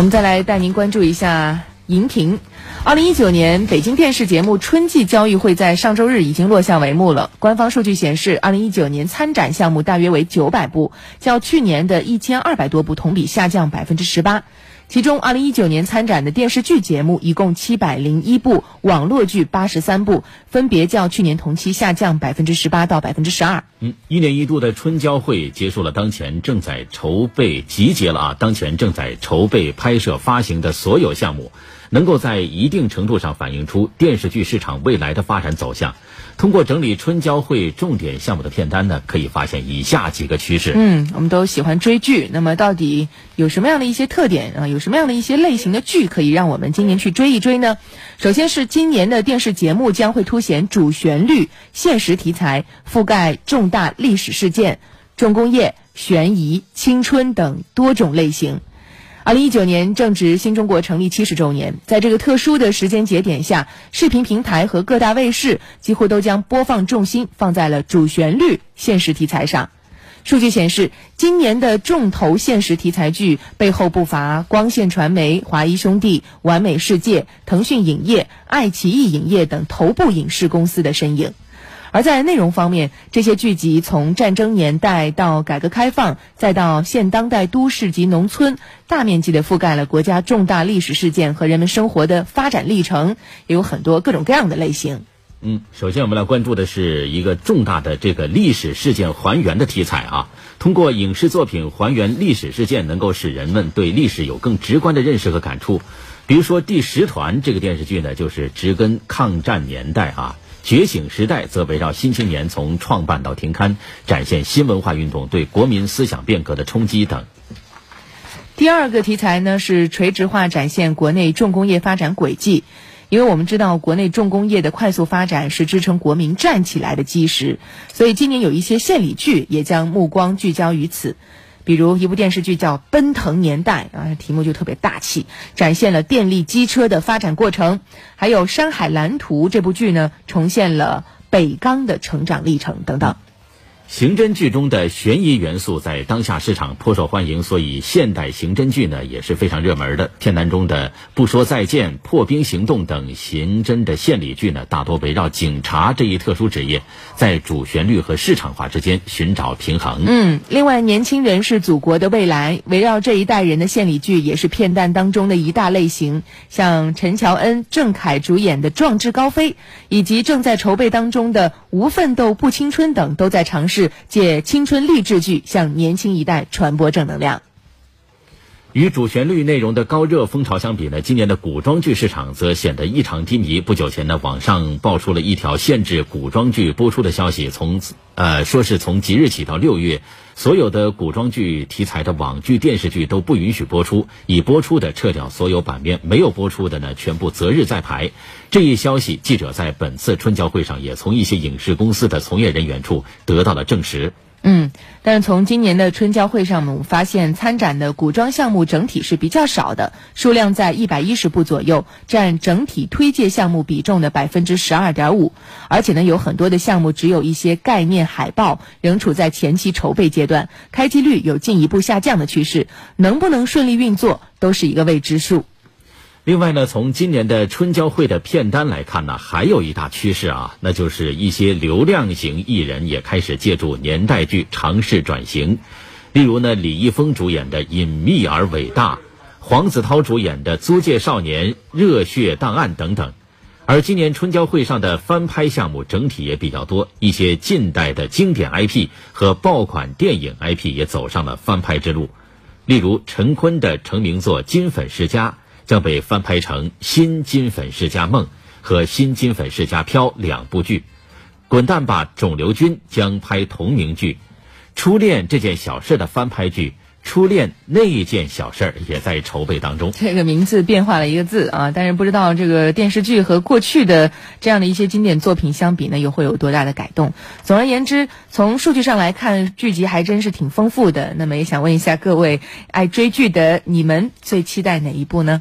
我们再来带您关注一下荧屏。二零一九年北京电视节目春季交易会在上周日已经落下帷幕了。官方数据显示，二零一九年参展项目大约为九百部，较去年的一千二百多部同比下降百分之十八。其中，二零一九年参展的电视剧节目一共七百零一部，网络剧八十三部，分别较去年同期下降百分之十八到百分之十二。嗯，一年一度的春交会结束了，当前正在筹备集结了啊，当前正在筹备拍摄发行的所有项目，能够在一定程度上反映出电视剧市场未来的发展走向。通过整理春交会重点项目的片单呢，可以发现以下几个趋势。嗯，我们都喜欢追剧，那么到底有什么样的一些特点啊？有什么样的一些类型的剧可以让我们今年去追一追呢？首先是今年的电视节目将会凸显主旋律、现实题材，覆盖重大历史事件、重工业、悬疑、青春等多种类型。二零一九年正值新中国成立七十周年，在这个特殊的时间节点下，视频平台和各大卫视几乎都将播放重心放在了主旋律现实题材上。数据显示，今年的重头现实题材剧背后不乏光线传媒、华谊兄弟、完美世界、腾讯影业、爱奇艺影业等头部影视公司的身影。而在内容方面，这些剧集从战争年代到改革开放，再到现当代都市及农村，大面积的覆盖了国家重大历史事件和人们生活的发展历程，也有很多各种各样的类型。嗯，首先我们来关注的是一个重大的这个历史事件还原的题材啊。通过影视作品还原历史事件，能够使人们对历史有更直观的认识和感触。比如说《第十团》这个电视剧呢，就是植根抗战年代啊。觉醒时代则围绕新青年从创办到停刊，展现新文化运动对国民思想变革的冲击等。第二个题材呢是垂直化展现国内重工业发展轨迹，因为我们知道国内重工业的快速发展是支撑国民站起来的基石，所以今年有一些献礼剧也将目光聚焦于此。比如一部电视剧叫《奔腾年代》，啊，题目就特别大气，展现了电力机车的发展过程；还有《山海蓝图》这部剧呢，重现了北钢的成长历程等等。刑侦剧中的悬疑元素在当下市场颇受欢迎，所以现代刑侦剧呢也是非常热门的。片单中的《不说再见》《破冰行动》等刑侦的献礼剧呢，大多围绕警察这一特殊职业，在主旋律和市场化之间寻找平衡。嗯，另外，年轻人是祖国的未来，围绕这一代人的献礼剧也是片单当中的一大类型。像陈乔恩、郑恺主演的《壮志高飞》，以及正在筹备当中的《无奋斗不青春》等，都在尝试。借青春励志剧向年轻一代传播正能量。与主旋律内容的高热风潮相比呢，今年的古装剧市场则显得异常低迷。不久前呢，网上爆出了一条限制古装剧播出的消息，从呃说是从即日起到六月，所有的古装剧题材的网剧、电视剧都不允许播出，已播出的撤掉所有版面，没有播出的呢全部择日再排。这一消息，记者在本次春交会上也从一些影视公司的从业人员处得到了证实。嗯，但是从今年的春交会上，我们发现参展的古装项目整体是比较少的，数量在一百一十部左右，占整体推介项目比重的百分之十二点五。而且呢，有很多的项目只有一些概念海报，仍处在前期筹备阶段，开机率有进一步下降的趋势，能不能顺利运作都是一个未知数。另外呢，从今年的春交会的片单来看呢，还有一大趋势啊，那就是一些流量型艺人也开始借助年代剧尝试转型。例如呢，李易峰主演的《隐秘而伟大》，黄子韬主演的《租界少年》《热血档案》等等。而今年春交会上的翻拍项目整体也比较多，一些近代的经典 IP 和爆款电影 IP 也走上了翻拍之路。例如陈坤的成名作《金粉世家》。将被翻拍成《新金粉世家梦》和《新金粉世家飘》两部剧，《滚蛋吧，肿瘤君》将拍同名剧，《初恋这件小事》的翻拍剧。初恋那一件小事也在筹备当中。这个名字变化了一个字啊，但是不知道这个电视剧和过去的这样的一些经典作品相比呢，又会有多大的改动？总而言之，从数据上来看，剧集还真是挺丰富的。那么也想问一下各位爱追剧的你们，最期待哪一部呢？